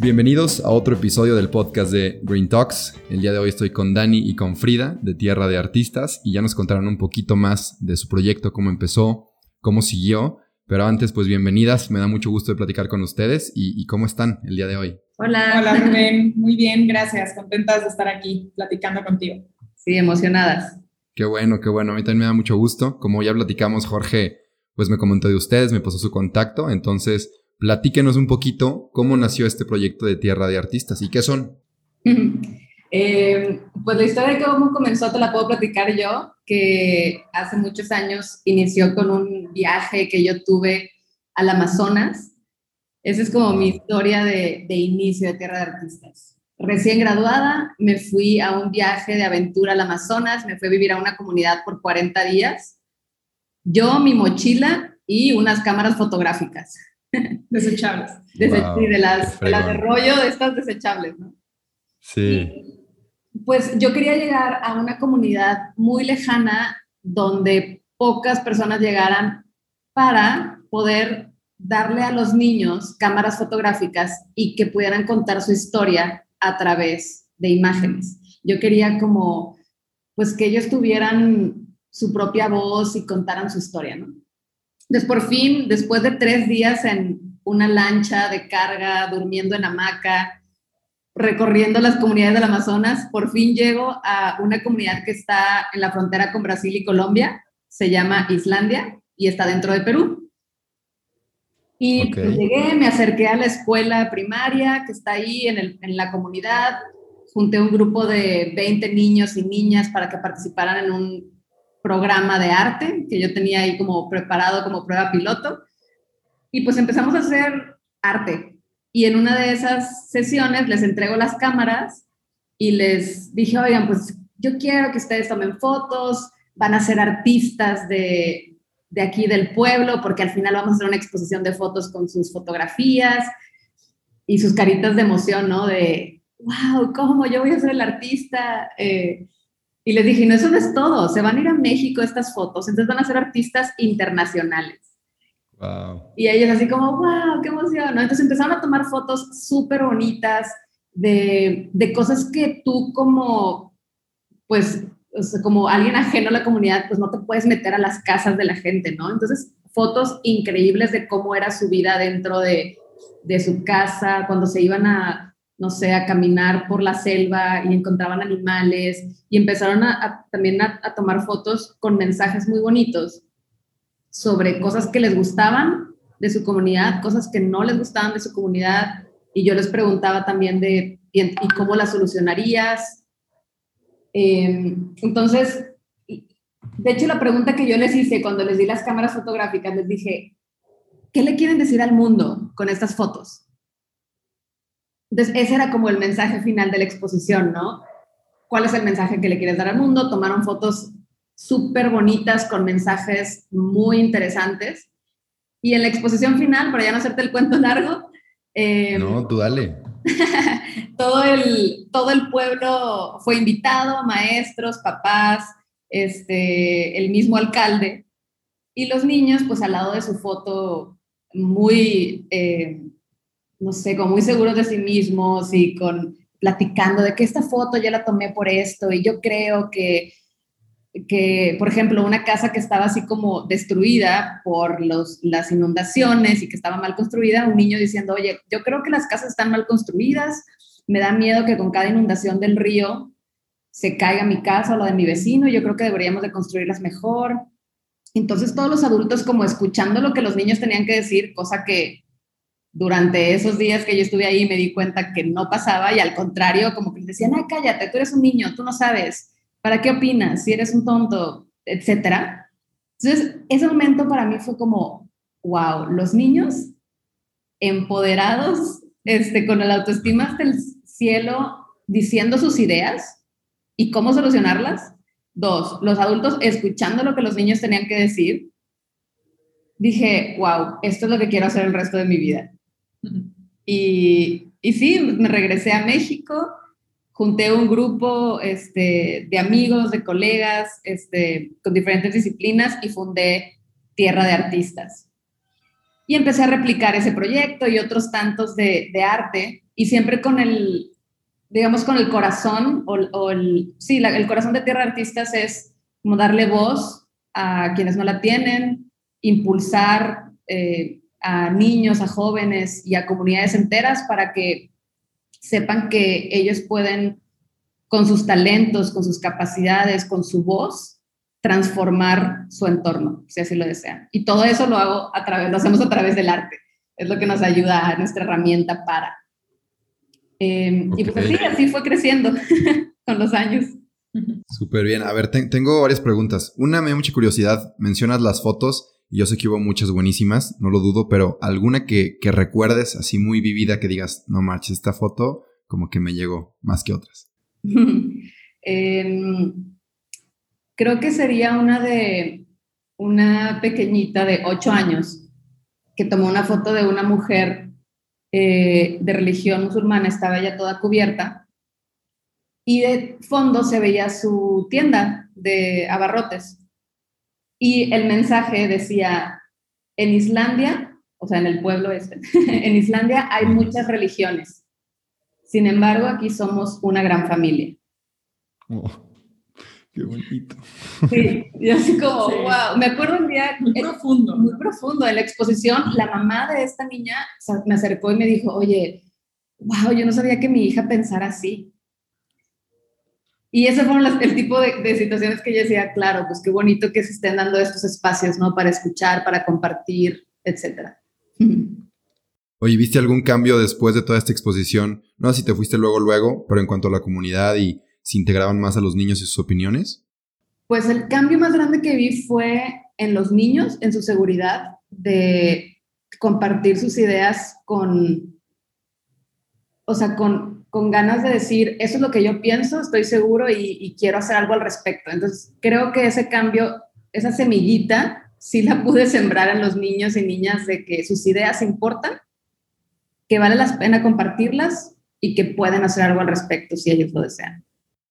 Bienvenidos a otro episodio del podcast de Green Talks. El día de hoy estoy con Dani y con Frida de Tierra de Artistas y ya nos contaron un poquito más de su proyecto, cómo empezó, cómo siguió. Pero antes, pues bienvenidas, me da mucho gusto de platicar con ustedes y, cómo están el día de hoy. Hola. Hola, Rubén. Muy bien, gracias. Contentas de estar aquí platicando contigo. Sí, emocionadas. Qué bueno, qué bueno. A mí también me da mucho gusto. Como ya platicamos, Jorge, pues me comentó de ustedes, me pasó su contacto. Entonces, Platíquenos un poquito cómo nació este proyecto de Tierra de Artistas y qué son. Eh, pues la historia de cómo comenzó te la puedo platicar yo, que hace muchos años inició con un viaje que yo tuve al Amazonas. Esa es como mi historia de, de inicio de Tierra de Artistas. Recién graduada, me fui a un viaje de aventura al Amazonas, me fui a vivir a una comunidad por 40 días. Yo, mi mochila y unas cámaras fotográficas. Desechables. de, las, de rollo de estas desechables, ¿no? Sí. pues yo quería llegar a una comunidad muy lejana donde pocas personas llegaran para poder darle a los niños cámaras fotográficas y que pudieran contar su historia a través de imágenes. Yo quería como, pues que ellos tuvieran su propia voz y contaran su historia, ¿no? Entonces, por fin, después de tres días en una lancha de carga, durmiendo en hamaca, recorriendo las comunidades del Amazonas, por fin llego a una comunidad que está en la frontera con Brasil y Colombia, se llama Islandia y está dentro de Perú. Y pues, llegué, me acerqué a la escuela primaria que está ahí en, en la comunidad, junté un grupo de 20 niños y niñas para que participaran en un programa de arte que yo tenía ahí como preparado como prueba piloto. Y pues empezamos a hacer arte. Y en una de esas sesiones les entrego las cámaras y les dije, oigan, pues yo quiero que ustedes tomen fotos, van a ser artistas de, de aquí del pueblo, porque al final vamos a hacer una exposición de fotos con sus fotografías y sus caritas de emoción, ¿no? De, wow, ¿cómo? Yo voy a ser el artista. Eh, y les dije, no, eso no es todo, se van a ir a México estas fotos, entonces van a ser artistas internacionales. Wow. Y ellos así como, wow, qué emoción, ¿no? Entonces empezaron a tomar fotos súper bonitas de, de, cosas que tú como, pues, como alguien ajeno a la comunidad, pues no te puedes meter a las casas de la gente, ¿no? Entonces, fotos increíbles de cómo era su vida dentro de, de su casa, cuando se iban a, no sé, a caminar por la selva y encontraban animales y empezaron a, también a, tomar fotos con mensajes muy bonitos sobre cosas que les gustaban de su comunidad, cosas que no les gustaban de su comunidad y yo les preguntaba también de, ¿y, cómo las solucionarías? Em, entonces, de hecho la pregunta que yo les hice cuando les di las cámaras fotográficas, les dije, ¿qué le quieren decir al mundo con estas fotos? Entonces, ese era como el mensaje final de la exposición, ¿no? ¿Cuál es el mensaje que le quieres dar al mundo? Tomaron fotos súper bonitas con mensajes muy interesantes. Y en la exposición final, para ya no hacerte el cuento largo. Eh, no, tú dale. todo, el, todo el pueblo fue invitado, maestros, papás, este, el mismo alcalde. Y los niños, pues al lado de su foto, muy eh, no sé, como muy seguros de sí mismos y con platicando de que esta foto ya la tomé por esto. Y yo creo que, que por ejemplo, una casa que estaba así como destruida por los, las inundaciones y que estaba mal construida, un niño diciendo, oye, yo creo que las casas están mal construidas, me da miedo que con cada inundación del río se caiga mi casa o la de mi vecino, yo creo que deberíamos de construirlas mejor. Entonces todos los adultos como escuchando lo que los niños tenían que decir, cosa que durante esos días que yo estuve ahí me di cuenta que no pasaba y al contrario, como que les decían, ah, cállate, tú eres un niño, tú no sabes, ¿para qué opinas? Si eres un tonto, etcétera. Entonces, ese momento para mí fue como, wow, los niños empoderados este, con el autoestima hasta el cielo diciendo sus ideas y cómo solucionarlas. Dos, los adultos escuchando lo que los niños tenían que decir. Dije, wow, esto es lo que quiero hacer el resto de mi vida. Y, y sí, me regresé a México, junté un grupo este, de amigos, de colegas, este, con diferentes disciplinas y fundé Tierra de Artistas. Y empecé a replicar ese proyecto y otros tantos de, de arte y siempre con el, digamos, con el corazón, o, el, sí, el corazón de Tierra Artistas es como darle voz a quienes no la tienen, impulsar eh, a niños, a jóvenes y a comunidades enteras para que sepan que ellos pueden, con sus talentos, con sus capacidades, con su voz, transformar su entorno, si así lo desean. Y todo eso lo hago a través, lo hacemos a través del arte. Es lo que nos ayuda a nuestra herramienta para Em, y pues así, así fue creciendo con los años. Súper bien. A ver, tengo varias preguntas. Una me da mucha curiosidad. Mencionas las fotos yo sé que hubo muchas buenísimas, no lo dudo, pero alguna que, que recuerdes así muy vivida que digas, no marches, esta foto como que me llegó más que otras. Em, creo que sería una de una pequeñita de ocho años que tomó una foto de una mujer eh, de religión musulmana estaba ya toda cubierta y de fondo se veía su tienda de abarrotes. Y el mensaje decía, en Islandia, o sea, en el pueblo este, en Islandia hay muchas religiones. Sin embargo, aquí somos una gran familia. Oh. Qué bonito. Sí, y así como, wow, me acuerdo un día... Muy profundo. Muy profundo. En la exposición, la mamá de esta niña me acercó y me dijo, oye, wow, yo no sabía que mi hija pensara así. Y ese fueron el tipo de, de, situaciones que yo decía, claro, pues qué bonito que se estén dando estos espacios, ¿no? Para escuchar, para compartir, etcétera. Oye, ¿viste algún cambio después de toda esta exposición? No sé si te fuiste luego, luego, pero en cuanto a la comunidad y se integraban más a los niños y sus opiniones? Pues el cambio más grande que vi fue en los niños, en su seguridad, de compartir sus ideas con, o sea, con, con ganas de decir, eso es lo que yo pienso, estoy seguro y, y quiero hacer algo al respecto. Entonces, creo que ese cambio, esa semillita, sí la pude sembrar en los niños y niñas de que sus ideas importan, que vale la pena compartirlas y que pueden hacer algo al respecto si ellos lo desean.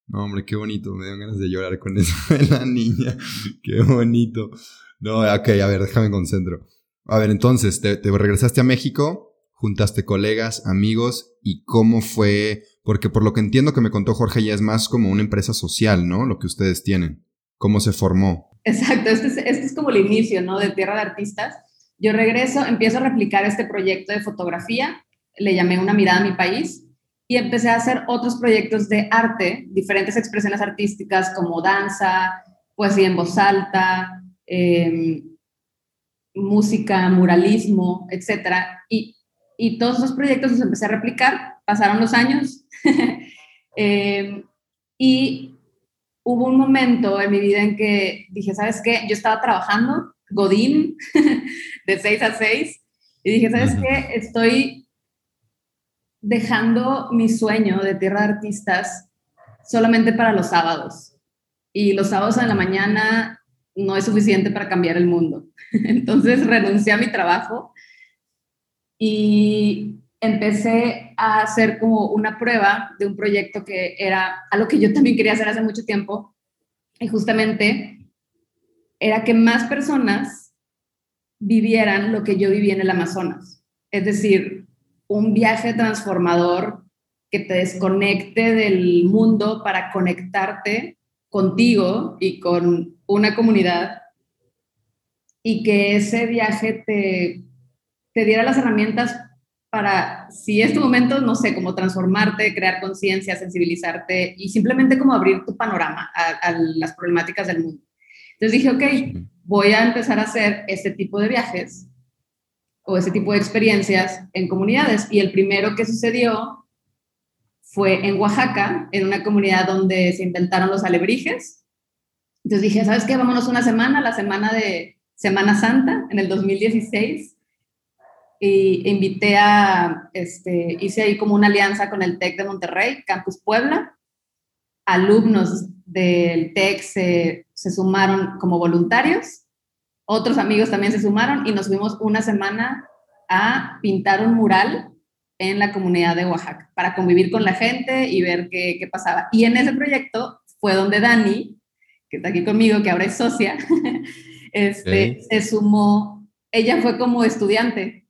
No, hombre, qué bonito. Me dan ganas de llorar con eso de la niña. Qué bonito. No, ok, a ver, déjame concentro. A ver, entonces, te, regresaste a México, juntaste colegas, amigos, y cómo fue, porque por lo que entiendo que me contó Jorge, ya es más como una empresa social, ¿no? Lo que ustedes tienen. ¿Cómo se formó? Exacto, este es, este es como el inicio, ¿no? De Tierra de Artistas. Yo regreso, empiezo a replicar este proyecto de fotografía, le llamé Una mirada a mi país, y empecé a hacer otros proyectos de arte, diferentes expresiones artísticas como danza, poesía en voz alta, em, música, muralismo, etc. Y, y, todos esos proyectos los empecé a replicar, pasaron los años em, y hubo un momento en mi vida en que dije, ¿sabes qué? Yo estaba trabajando, Godín, de 6 a 6, y dije, ¿sabes qué? Estoy dejando mi sueño de Tierra de Artistas solamente para los sábados. Y los sábados en la mañana no es suficiente para cambiar el mundo. Entonces renuncié a mi trabajo y empecé a hacer como una prueba de un proyecto que era algo que yo también quería hacer hace mucho tiempo. Y justamente era que más personas vivieran lo que yo viví en el Amazonas. Es decir, un viaje transformador que te desconecte del mundo para conectarte contigo y con una comunidad y que ese viaje te, te diera las herramientas para, si es tu momento, no sé, como transformarte, crear conciencia, sensibilizarte y simplemente como abrir tu panorama a, a, las problemáticas del mundo. Entonces dije, ok, voy a empezar a hacer este tipo de viajes o ese tipo de experiencias en comunidades. Y el primero que sucedió fue en Oaxaca, en una comunidad donde se inventaron los alebrijes. Entonces dije, ¿sabes qué? Vámonos una semana, la semana de Semana Santa, en el 2016. Y invité a, este, hice ahí como una alianza con el TEC de Monterrey, Campus Puebla. Alumnos del TEC se, se sumaron como voluntarios, otros amigos también se sumaron y nos fuimos una semana a pintar un mural en la comunidad de Oaxaca para convivir con la gente y ver qué, qué pasaba. Y en ese proyecto fue donde Dani, que está aquí conmigo, que ahora es socia, este, se sumó, ella fue como estudiante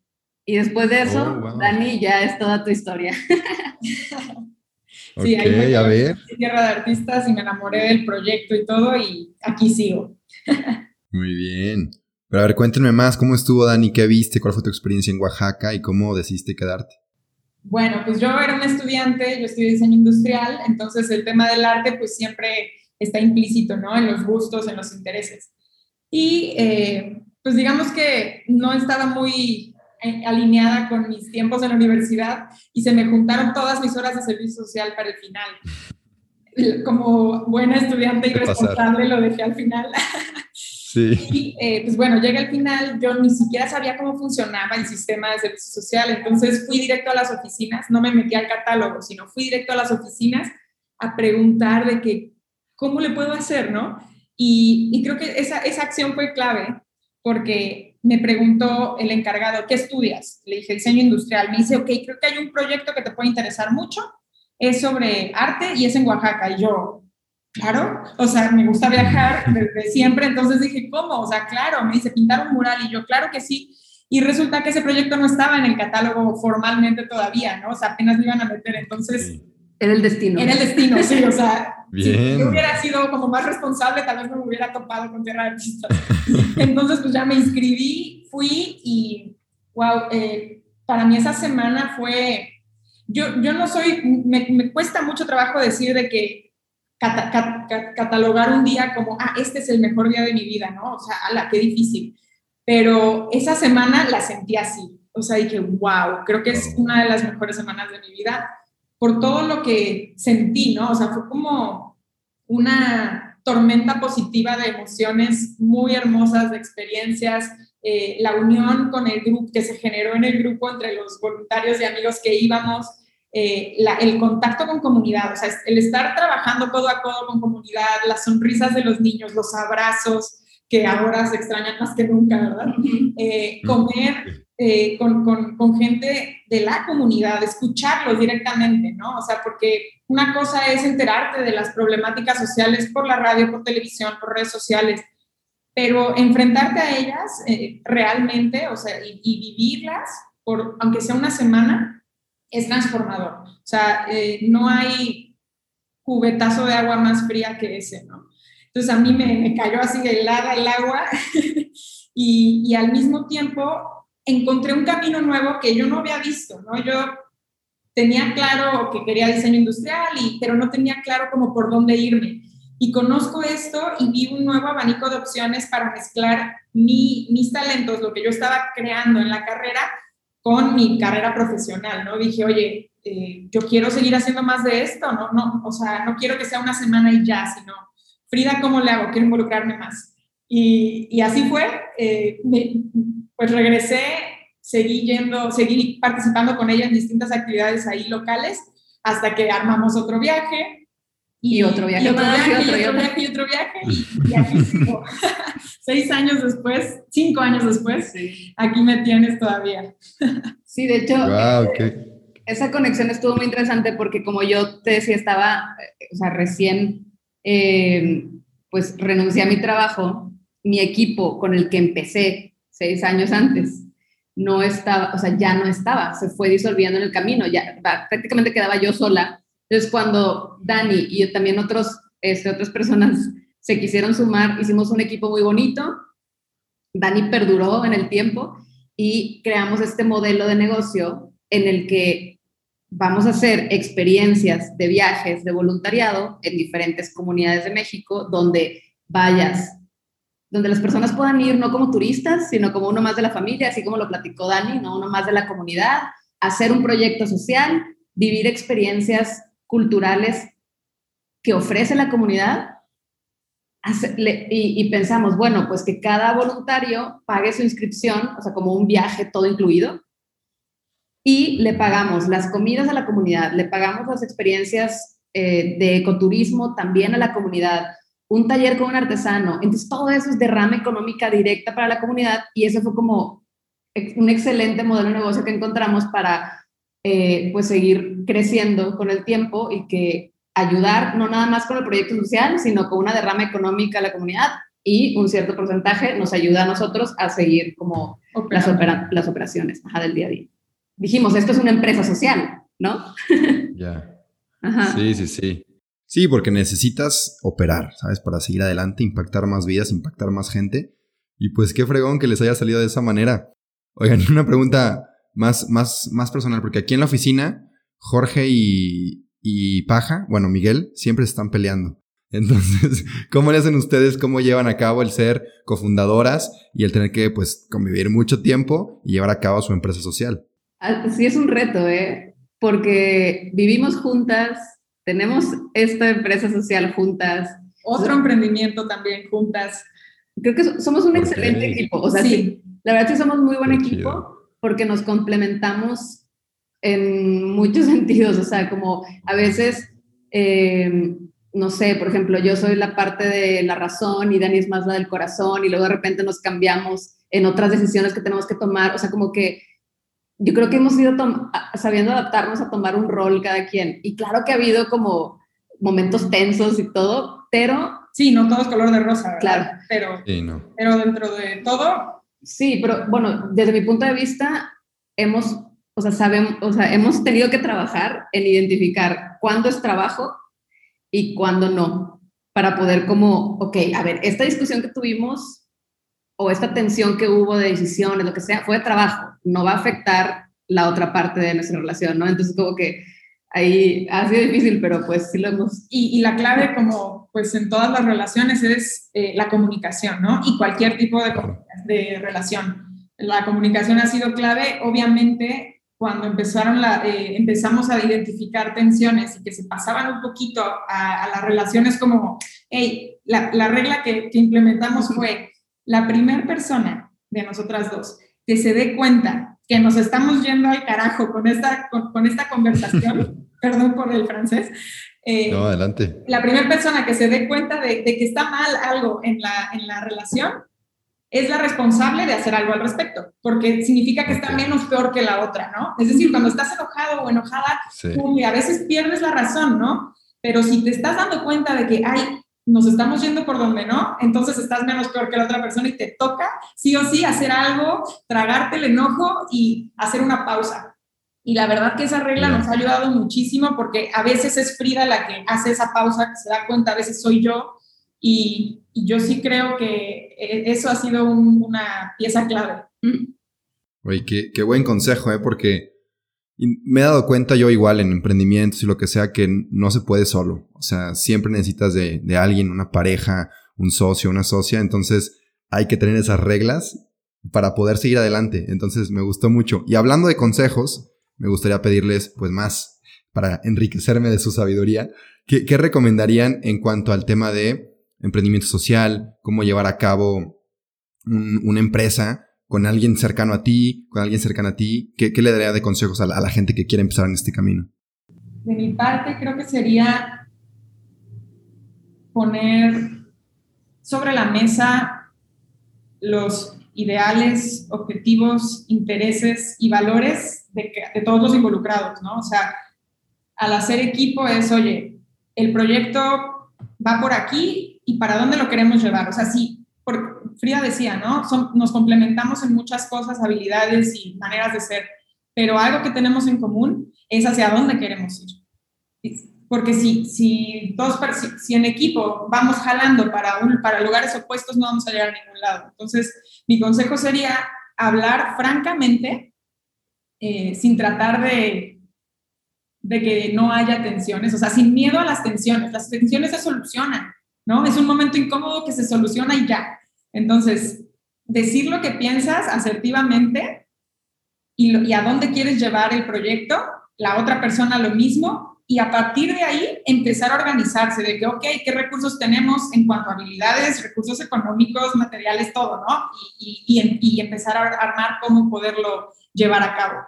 y después de eso, oh, Dani, ya es toda tu historia. sí, ahí me a ver. Tierra de Artistas y me enamoré del proyecto y todo y aquí sigo. Muy bien. Pero a ver, cuéntenme más, ¿cómo estuvo Dani? ¿Qué viste? ¿Cuál fue tu experiencia en Oaxaca y cómo decidiste quedarte? Bueno, pues yo era una estudiante, yo estudié diseño industrial, entonces el tema del arte pues siempre está implícito, ¿no? En los gustos, en los intereses. Y eh, pues digamos que no estaba muy alineada con mis tiempos en la universidad y se me juntaron todas mis horas de servicio social para el final. Como buena estudiante y responsable lo dejé al final. Y eh, pues bueno, llega al final, yo ni siquiera sabía cómo funcionaba el sistema de servicio social, entonces fui directo a las oficinas, no me metí al catálogo, sino fui directo a las oficinas a preguntar de que, ¿cómo le puedo hacer, no? Y, y creo que esa, esa acción fue clave porque me preguntó el encargado, ¿qué estudias? Le dije diseño industrial. Me dice, ok, creo que hay un proyecto que te puede interesar mucho, es sobre arte y es en Oaxaca. Y yo, claro, o sea, me gusta viajar desde siempre, entonces dije, ¿cómo? O sea, claro, me dice pintar un mural y yo, claro que sí. Y resulta que ese proyecto no estaba en el catálogo formalmente todavía, ¿no? O sea, apenas lo iban a meter, entonces... Era el destino. Era el destino, sí, o sea, si yo hubiera sido como más responsable, tal vez no me hubiera topado con Tierra de Artistas. Entonces, pues ya me inscribí, fui y, wow, eh, para mí esa semana fue, yo, yo no soy, me, me cuesta mucho trabajo decir de que catalogar un día como, ah, este es el mejor día de mi vida, ¿no? O sea, ala, qué difícil. Pero esa semana la sentí así. O sea, dije, wow, creo que es una de las mejores semanas de mi vida por todo lo que sentí, ¿no? O sea, fue como una tormenta positiva de emociones muy hermosas, de experiencias, eh, la unión con el grupo que se generó en el grupo entre los voluntarios y amigos que íbamos, eh, el contacto con comunidad, o sea, el estar trabajando codo a codo con comunidad, las sonrisas de los niños, los abrazos, que ahora se extrañan más que nunca, ¿verdad? Eh, comer eh, con, con, con, gente de la comunidad, escucharlos directamente, ¿no? O sea, porque una cosa es enterarte de las problemáticas sociales por la radio, por televisión, por redes sociales, pero enfrentarte a ellas realmente, o sea, y, y vivirlas, por, aunque sea una semana, es transformador. O sea, eh, no hay cubetazo de agua más fría que ese, ¿no? Entonces a mí me, cayó así de helada el agua y, y, al mismo tiempo encontré un camino nuevo que yo no había visto, ¿no? Yo tenía claro que quería diseño industrial, y, pero no tenía claro cómo por dónde irme. Y conozco esto y vi un nuevo abanico de opciones para mezclar mi, mis talentos, lo que yo estaba creando en la carrera, con mi carrera profesional, ¿no? Dije, oye, eh, yo quiero seguir haciendo más de esto, ¿no? no O sea, no quiero que sea una semana y ya, sino, Frida, ¿cómo le hago? Quiero involucrarme más. Y, y así fue, eh, pues regresé, seguí yendo, seguí participando con ella en distintas actividades ahí locales, hasta que armamos otro viaje, y, otro viaje, y otro, viaje, y otro, viaje, y otro viaje, y, aquí sigo. Seis años después, cinco años después, aquí me tienes todavía. Sí, de hecho, eh, esa conexión estuvo muy interesante porque como yo te decía, estaba, eh, o sea, recién, eh, pues renuncié a mi trabajo, mi equipo con el que empecé seis años antes, no estaba, o sea, ya no estaba, se fue disolviendo en el camino, ya prácticamente quedaba yo sola entonces, cuando Dani y también otros, este, otras personas se quisieron sumar, hicimos un equipo muy bonito. Dani perduró en el tiempo y creamos este modelo de negocio en el que vamos a hacer experiencias de viajes de voluntariado en diferentes comunidades de México donde vayas, donde las personas puedan ir no como turistas, sino como uno más de la familia, así como lo platicó Dani, no uno más de la comunidad, hacer un proyecto social, vivir experiencias culturales que ofrece la comunidad. Y, pensamos, bueno, pues que cada voluntario pague su inscripción, o sea, como un viaje todo incluido, y le pagamos las comidas a la comunidad, le pagamos las experiencias eh, de ecoturismo también a la comunidad, un taller con un artesano. Entonces, todo eso es derrama económica directa para la comunidad y eso fue como un excelente modelo de negocio que encontramos para eh, pues seguir creciendo con el tiempo y que ayudar no nada más con el proyecto social, sino con una derrama económica a la comunidad y un cierto porcentaje nos ayuda a nosotros a seguir como las, las operaciones del día a día dijimos, esto es una empresa social, ¿no? Ya. Sí, sí, sí. Sí, porque necesitas operar, ¿sabes? Para seguir adelante, impactar más vidas, impactar más gente. Y pues qué fregón que les haya salido de esa manera. Oigan, una pregunta más, más, más personal, porque aquí en la oficina, Jorge y, y Paja, bueno, Miguel, siempre se están peleando. Entonces, ¿cómo le hacen ustedes? ¿Cómo llevan a cabo el ser cofundadoras y el tener que, pues, convivir mucho tiempo y llevar a cabo su empresa social? Ah, sí es un reto, ¿eh? Porque vivimos juntas, tenemos esta empresa social juntas. Otro emprendimiento también juntas. Creo que somos un excelente equipo. O sea, sí. la verdad sí somos muy buen equipo porque nos complementamos en muchos sentidos. O sea, como a veces, eh, no sé, por ejemplo, yo soy la parte de la razón y Dani es más la del corazón y luego de repente nos cambiamos en otras decisiones que tenemos que tomar. O sea, como que yo creo que hemos ido sabiendo adaptarnos a tomar un rol cada quien. Y claro que ha habido como momentos tensos y todo, pero... Sí, no todo es color de rosa, ¿verdad? Claro. Pero, pero dentro de todo... Sí, pero bueno, desde mi punto de vista, hemos, o sea, sabemos, o sea, hemos tenido que trabajar en identificar cuándo es trabajo y cuándo no, para poder como, ok, a ver, esta discusión que tuvimos o esta tensión que hubo de decisiones, lo que sea, fue de trabajo, no va a afectar la otra parte de nuestra relación, ¿no? Entonces como que ahí ha sido difícil, pero pues sí lo hemos... Y, la clave como pues en todas las relaciones es eh, la comunicación, ¿no? Y cualquier tipo de, de, relación. La comunicación ha sido clave, obviamente cuando empezaron la, eh, empezamos a identificar tensiones y que se pasaban un poquito a, las relaciones como, hey, la, la regla que, que implementamos fue la primera persona de nosotras dos que se dé cuenta que nos estamos yendo al carajo con esta, con, esta conversación, perdón por el francés. Eh, no, adelante. La primera persona que se dé cuenta de, que está mal algo en la, en la relación es la responsable de hacer algo al respecto, porque significa que está menos peor que la otra, ¿no? Es decir, cuando estás enojado o enojada, a veces pierdes la razón, ¿no? Pero si te estás dando cuenta de que hay nos estamos yendo por donde no, entonces estás menos peor que la otra persona y te toca sí o sí hacer algo, tragarte el enojo y hacer una pausa. Y la verdad que esa regla nos ha ayudado muchísimo porque a veces es Frida la que hace esa pausa, que se da cuenta, a veces soy yo. Y, yo sí creo que e, eso ha sido una pieza clave. Oye, qué, qué buen consejo, ¿eh? Porque y me he dado cuenta yo igual en emprendimientos y lo que sea que no se puede solo. O sea, siempre necesitas de, de alguien, una pareja, un socio, una socia. Entonces hay que tener esas reglas para poder seguir adelante. Entonces me gustó mucho. Y hablando de consejos, me gustaría pedirles pues más para enriquecerme de su sabiduría. ¿Qué, qué recomendarían en cuanto al tema de emprendimiento social? ¿Cómo llevar a cabo una empresa? Con alguien cercano a ti, con alguien cercano a ti? ¿Qué, le daría de consejos a la, gente que quiere empezar en este camino? De mi parte, creo que sería poner sobre la mesa los ideales, objetivos, intereses y valores de, todos los involucrados, ¿no? O sea, al hacer equipo es, oye, el proyecto va por aquí y para dónde lo queremos llevar. O sea, sí, porque Frida decía, ¿no? nos complementamos en muchas cosas, habilidades y maneras de ser, pero algo que tenemos en común es hacia dónde queremos ir. Porque si, si, dos, si, en equipo vamos jalando para, para lugares opuestos, no vamos a llegar a ningún lado. Entonces, mi consejo sería hablar francamente, eh, sin tratar de, de que no haya tensiones, o sea, sin miedo a las tensiones. Las tensiones se solucionan, ¿no? Es un momento incómodo que se soluciona y ya. Entonces, decir lo que piensas asertivamente y, a dónde quieres llevar el proyecto, la otra persona lo mismo, y a partir de ahí empezar a organizarse de que, ok, ¿qué recursos tenemos en cuanto a habilidades, recursos económicos, materiales, todo, ¿no? Y, y empezar a armar cómo poderlo llevar a cabo.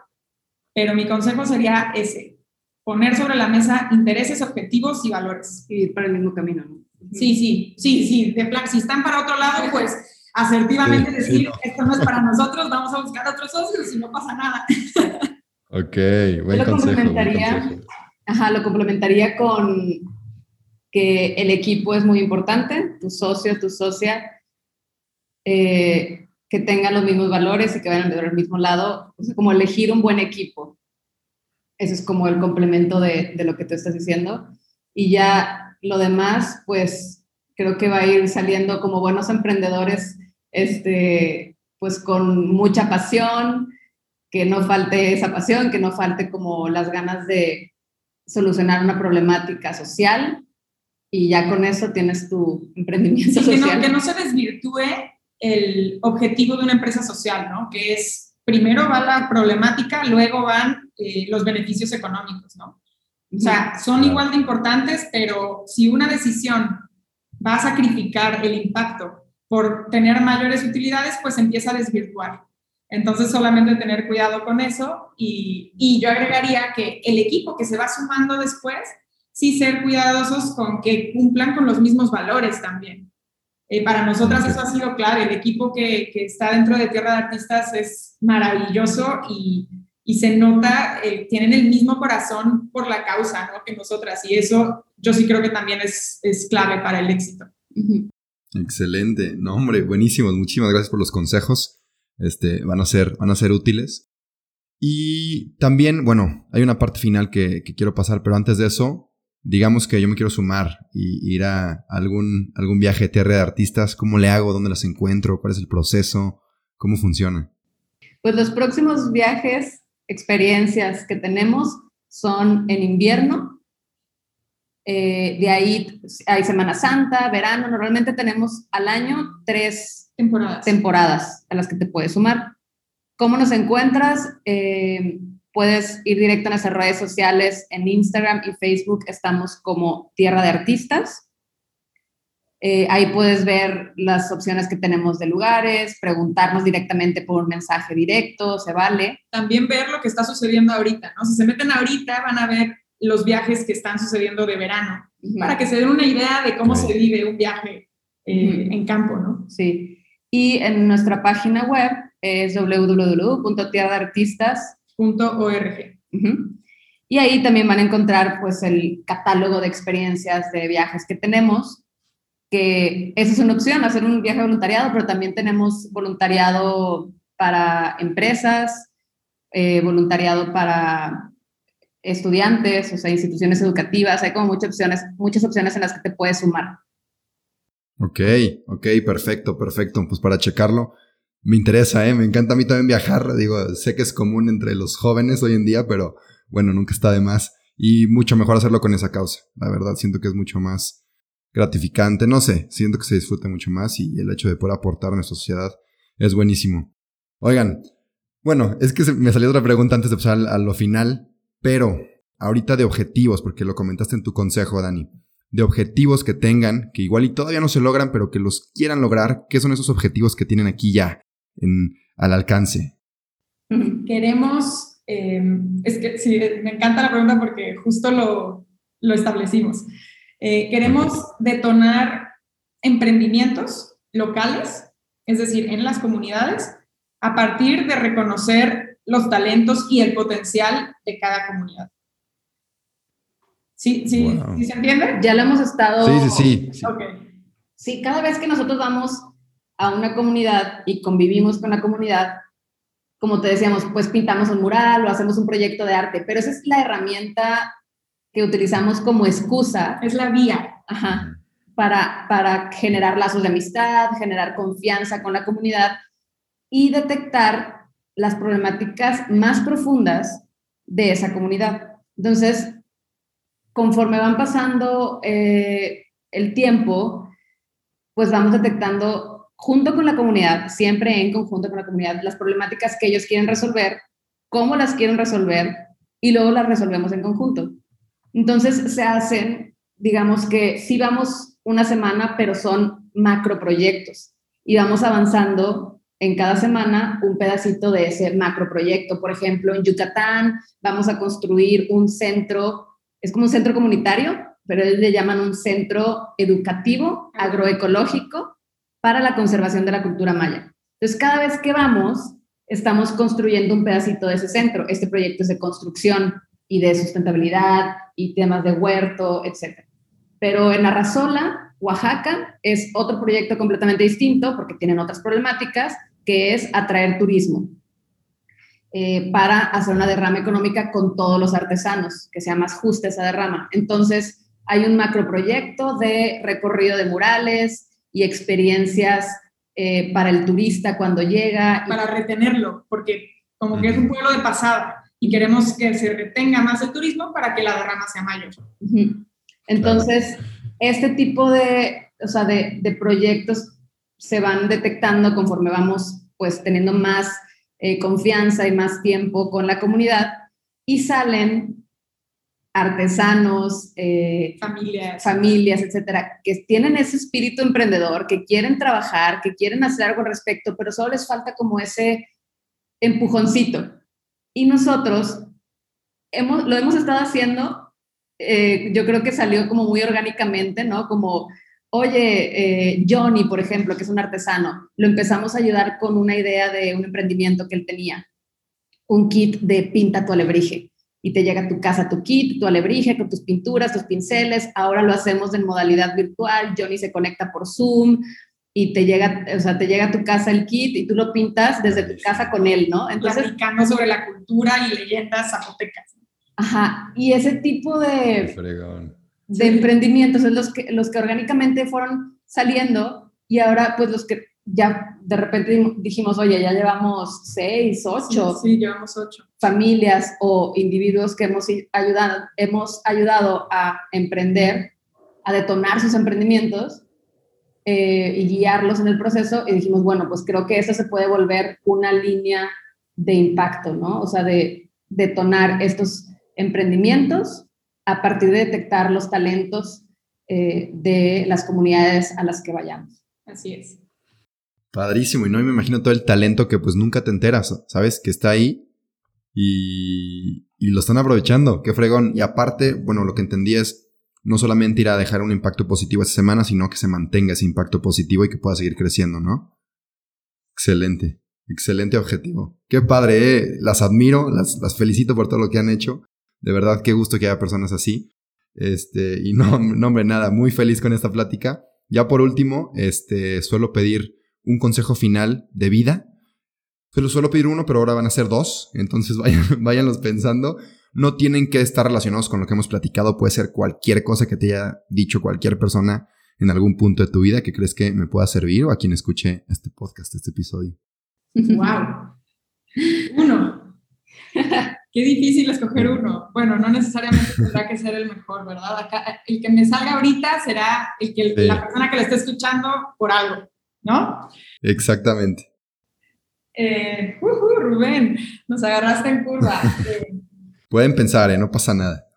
pero mi consejo sería ese, poner sobre la mesa intereses, objetivos y valores. Y ir para el mismo camino, ¿no? Sí, sí, sí, sí, de plan, si están para otro lado, pues asertivamente decir, esto no es para nosotros, vamos a buscar otros socios y no pasa nada. Ok, buen consejo, buen consejo. Ajá, lo complementaría con que el equipo es muy importante, tu socio, tu socia, eh, que tengan los mismos valores y que vayan del mismo lado, o sea, como elegir un buen equipo. Ese es como el complemento de, de lo que tú estás diciendo. Y ya lo demás, pues creo que va a ir saliendo como buenos emprendedores, este, pues con mucha pasión, que no falte esa pasión, que no falte como las ganas de solucionar una problemática social y ya con eso tienes tu emprendimiento social. Que no, que no se desvirtúe el objetivo de una empresa social, ¿no? Que es, primero va la problemática, luego van eh, los beneficios económicos, ¿no? O sea, son igual de importantes, pero si una decisión va a sacrificar el impacto por tener mayores utilidades, pues empieza a desvirtuar. Entonces, solamente tener cuidado con eso y, y yo agregaría que el equipo que se va sumando después, sí ser cuidadosos con que cumplan con los mismos valores también. Eh, para nosotras eso ha sido clave. El equipo que, que, está dentro de Tierra de Artistas es maravilloso y, y se nota, eh, tienen el mismo corazón por la causa ¿no? que nosotras. Y eso yo sí creo que también es, es clave para el éxito. Excelente. No, hombre, buenísimos. Muchísimas gracias por los consejos. Este, van, a ser, van a ser útiles. Y también, bueno, hay una parte final que, que quiero pasar, pero antes de eso, digamos que yo me quiero sumar y ir a algún, algún viaje de tierra de artistas, ¿cómo le hago? ¿Dónde las encuentro? ¿Cuál es el proceso? ¿Cómo funciona? Pues los próximos viajes, experiencias que tenemos son en invierno. Eh, de ahí hay Semana Santa, verano. Normalmente tenemos al año tres temporadas, temporadas a las que te puedes sumar. ¿Cómo nos encuentras? Eh, Puedes ir directo a nuestras redes sociales en Instagram y Facebook. Estamos como Tierra de Artistas. Eh, ahí puedes ver las opciones que tenemos de lugares, preguntarnos directamente por un mensaje directo, se vale. También ver lo que está sucediendo ahorita, ¿no? Si se meten ahorita van a ver los viajes que están sucediendo de verano, para que se den una idea de cómo se vive un viaje eh, en campo, ¿no? Sí. Y en nuestra página web es www.tierraartistas.com .org. Y ahí también van a encontrar pues el catálogo de experiencias de viajes que tenemos, que esa es una opción, hacer un viaje voluntariado, pero también tenemos voluntariado para empresas, eh, voluntariado para estudiantes, o sea, instituciones educativas, hay como muchas opciones, muchas opciones en las que te puedes sumar. Ok, ok, perfecto, perfecto. Pues para checarlo, me interesa, ¿eh? Me encanta a mí también viajar. Digo, sé que es común entre los jóvenes hoy en día, pero bueno, nunca está de más. Y mucho mejor hacerlo con esa causa. La verdad, siento que es mucho más gratificante. No sé, siento que se disfruta mucho más y el hecho de poder aportar a nuestra sociedad es buenísimo. Oigan, bueno, es que me salió otra pregunta antes de pasar a lo final, pero ahorita de objetivos, porque lo comentaste en tu consejo, Dani de objetivos que tengan, que igual y todavía no se logran, pero que los quieran lograr. ¿Qué son esos objetivos que tienen aquí ya? al alcance? Queremos, eh, es que sí, me encanta la pregunta porque justo lo, lo establecimos. Eh, queremos detonar emprendimientos locales, es decir, en las comunidades, a partir de reconocer los talentos y el potencial de cada comunidad. ¿Sí, sí, ¿sí se entiende? Ya lo hemos estado... Sí, sí, sí. Sí, cada vez que nosotros vamos a una comunidad y convivimos con la comunidad, como te decíamos, pues pintamos un mural o hacemos un proyecto de arte, pero esa es la herramienta que utilizamos como excusa. Es la vía. Ajá, para, para generar lazos de amistad, generar confianza con la comunidad y detectar las problemáticas más profundas de esa comunidad. Entonces, conforme van pasando eh, el tiempo, pues vamos detectando junto con la comunidad, siempre en conjunto con la comunidad, las problemáticas que ellos quieren resolver, cómo las quieren resolver y luego las resolvemos en conjunto. Entonces se hacen, digamos que sí vamos una semana, pero son macroproyectos y vamos avanzando en cada semana un pedacito de ese macroproyecto. Por ejemplo, en Yucatán vamos a construir un centro, es como un centro comunitario, pero ellos le llaman un centro educativo agroecológico para la conservación de la cultura maya. Entonces, cada vez que vamos, estamos construyendo un pedacito de ese centro. Este proyecto es de construcción y de sustentabilidad y temas de huerto, etc. Pero en Arrazola, Oaxaca, es otro proyecto completamente distinto porque tienen otras problemáticas, que es atraer turismo eh, para hacer una derrama económica con todos los artesanos, que sea más justa esa derrama. Entonces, hay un macroproyecto de recorrido de murales y experiencias eh, para el turista cuando llega. Para retenerlo, porque como que es un pueblo de pasada y queremos que se retenga más el turismo para que la derrama sea mayor. Entonces, este tipo de, o sea, de, de proyectos se van detectando conforme vamos pues teniendo más eh, confianza y más tiempo con la comunidad y salen artesanos, eh, familias. familias, etcétera, que tienen ese espíritu emprendedor, que quieren trabajar, que quieren hacer algo al respecto, pero solo les falta como ese empujoncito. Y nosotros hemos, lo hemos estado haciendo, eh, yo creo que salió como muy orgánicamente, ¿no? Como oye, eh, Johnny, por ejemplo, que es un artesano, lo empezamos a ayudar con una idea de un emprendimiento que él tenía, un kit de pinta tu alebrije. Y te llega a tu casa tu kit, tu alebrije, con tus pinturas, tus pinceles. Ahora lo hacemos en modalidad virtual. Johnny se conecta por Zoom y te llega, o sea, te llega a tu casa el kit y tú lo pintas desde tu casa con él, ¿no? Entonces, Platicando sobre la cultura y leyendas zapotecas. Ajá, y ese tipo de de emprendimientos, es los que, los que orgánicamente fueron saliendo y ahora pues los que ya de repente dijimos, oye, ya llevamos seis, ocho. Sí, llevamos ocho. Familias o individuos que hemos ayudado, hemos ayudado a emprender, a detonar sus emprendimientos eh, y guiarlos en el proceso. Y dijimos, bueno, pues creo que eso se puede volver una línea de impacto, ¿no? O sea, de detonar estos emprendimientos a partir de detectar los talentos eh, de las comunidades a las que vayamos. Así es. Padrísimo, y no me imagino todo el talento que pues nunca te enteras, ¿sabes? Que está ahí y, y lo están aprovechando, qué fregón. Y aparte, bueno, lo que entendí es no solamente ir a dejar un impacto positivo esta semana, sino que se mantenga ese impacto positivo y que pueda seguir creciendo, ¿no? Excelente, excelente objetivo. Qué padre, ¿eh? las admiro, las, felicito por todo lo que han hecho. De verdad, qué gusto que haya personas así. Este, y no, no, hombre, nada, muy feliz con esta plática. Ya por último, este, suelo pedir un consejo final de vida. Solo suelo pedir uno, pero ahora van a ser dos. Entonces vayan, váyanlos pensando. No tienen que estar relacionados con lo que hemos platicado. Puede ser cualquier cosa que te haya dicho cualquier persona en algún punto de tu vida que crees que me pueda servir o a quien escuche este podcast, este episodio. ¡Wow! Uno. Qué difícil escoger uno. Bueno, no necesariamente tendrá que ser el mejor, ¿verdad? Acá, el que me salga ahorita será el que la persona que le esté escuchando por algo, ¿no? Exactamente. Eh, uh, Rubén, nos agarraste en curva. Pueden pensar, ¿eh? no pasa nada.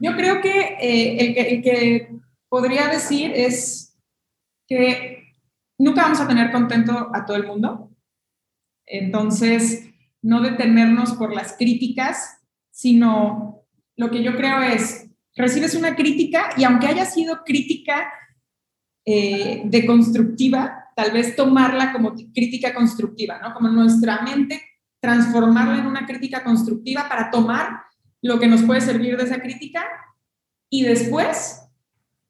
Yo creo que, eh, el que el que podría decir es que nunca vamos a tener contento a todo el mundo. Entonces, no detenernos por las críticas, sino lo que yo creo es, recibes una crítica y aunque haya sido crítica eh, de constructiva, tal vez tomarla como crítica constructiva, ¿no? Como nuestra mente transformarla en una crítica constructiva para tomar lo que nos puede servir de esa crítica y después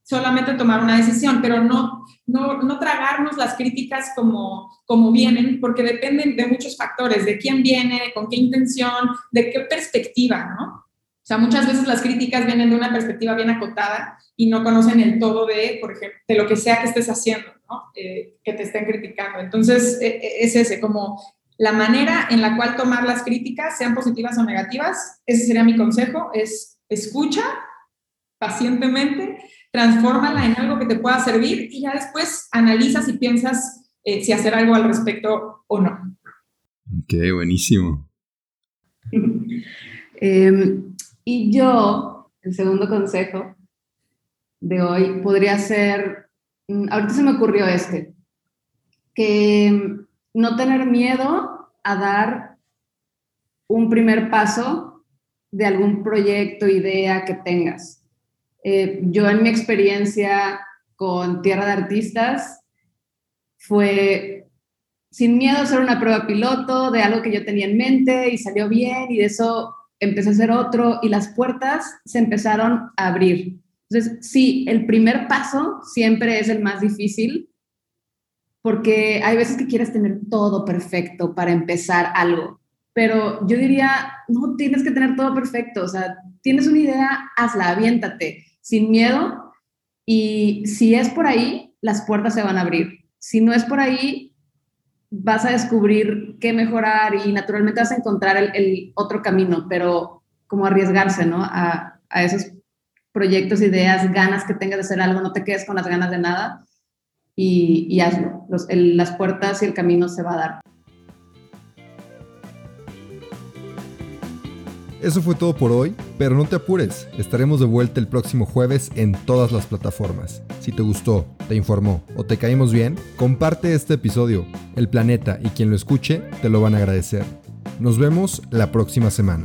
solamente tomar una decisión, pero no, no, no, tragarnos las críticas como, como vienen, porque dependen de muchos factores, de quién viene, con qué intención, de qué perspectiva, ¿no? O sea, muchas veces las críticas vienen de una perspectiva bien acotada y no conocen el todo de, por ejemplo, de lo que sea que estés haciendo, ¿no? Eh, que te estén criticando. Entonces, e, e, es ese, como la manera en la cual tomar las críticas, sean positivas o negativas, ese sería mi consejo, es escucha pacientemente transfórmala en algo que te pueda servir y ya después analizas y piensas eh, si hacer algo al respecto o no. Ok, buenísimo. Em, y yo, el segundo consejo de hoy podría ser, mm, ahorita se me ocurrió este, que no tener miedo a dar un primer paso de algún proyecto, idea que tengas. Eh, yo en mi experiencia con Tierra de Artistas fue sin miedo a hacer una prueba piloto de algo que yo tenía en mente y salió bien y de eso empecé a hacer otro y las puertas se empezaron a abrir. Entonces, sí, el primer paso siempre es el más difícil porque hay veces que quieres tener todo perfecto para empezar algo, pero yo diría, no tienes que tener todo perfecto, o sea, tienes una idea, hazla, aviéntate, sin miedo, y si es por ahí, las puertas se van a abrir. Si no es por ahí, vas a descubrir qué mejorar y naturalmente vas a encontrar el, otro camino, pero como arriesgarse, ¿no? A, a esos proyectos, ideas, ganas que tengas de hacer algo, no te quedes con las ganas de nada y, hazlo. las puertas y el camino se va a dar. Eso fue todo por hoy, pero no te apures, estaremos de vuelta el próximo jueves en todas las plataformas. Si te gustó, te informó o te caímos bien, comparte este episodio. El planeta y quien lo escuche te lo van a agradecer. Nos vemos la próxima semana.